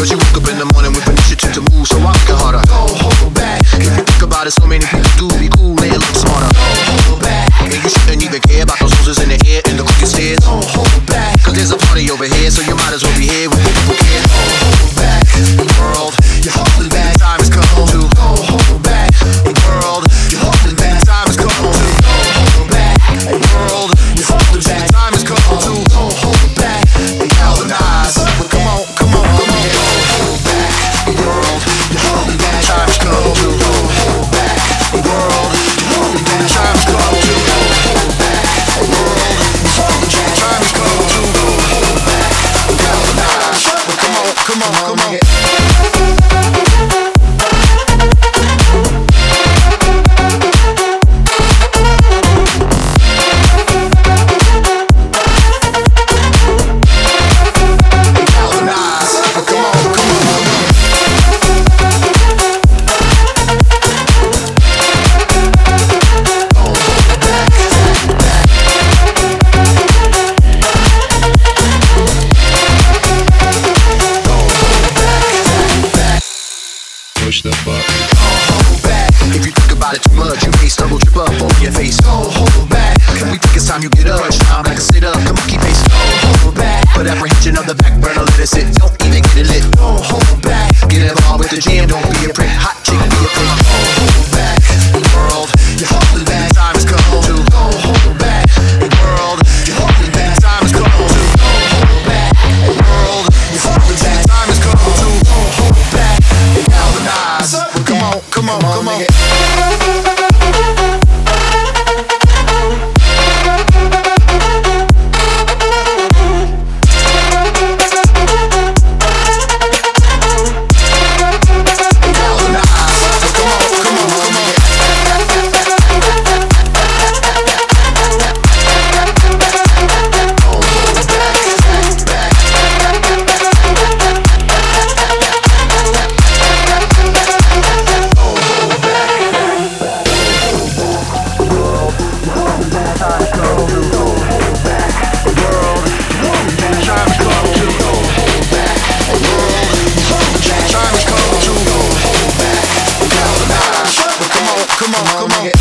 Cause you woke up in the morning with initiative to move, so I Push the button. hold back. If you think about it too much, you may stumble, trip up over your face. Don't hold back. We think it's time you get up. Time like a sit up. Come on, keep pace. Don't oh, hold back. Put apprehension on the back burner, let it sit. Don't even get it lit. Don't hold back. Get involved with the jam. Don't be a prick. come on, come on.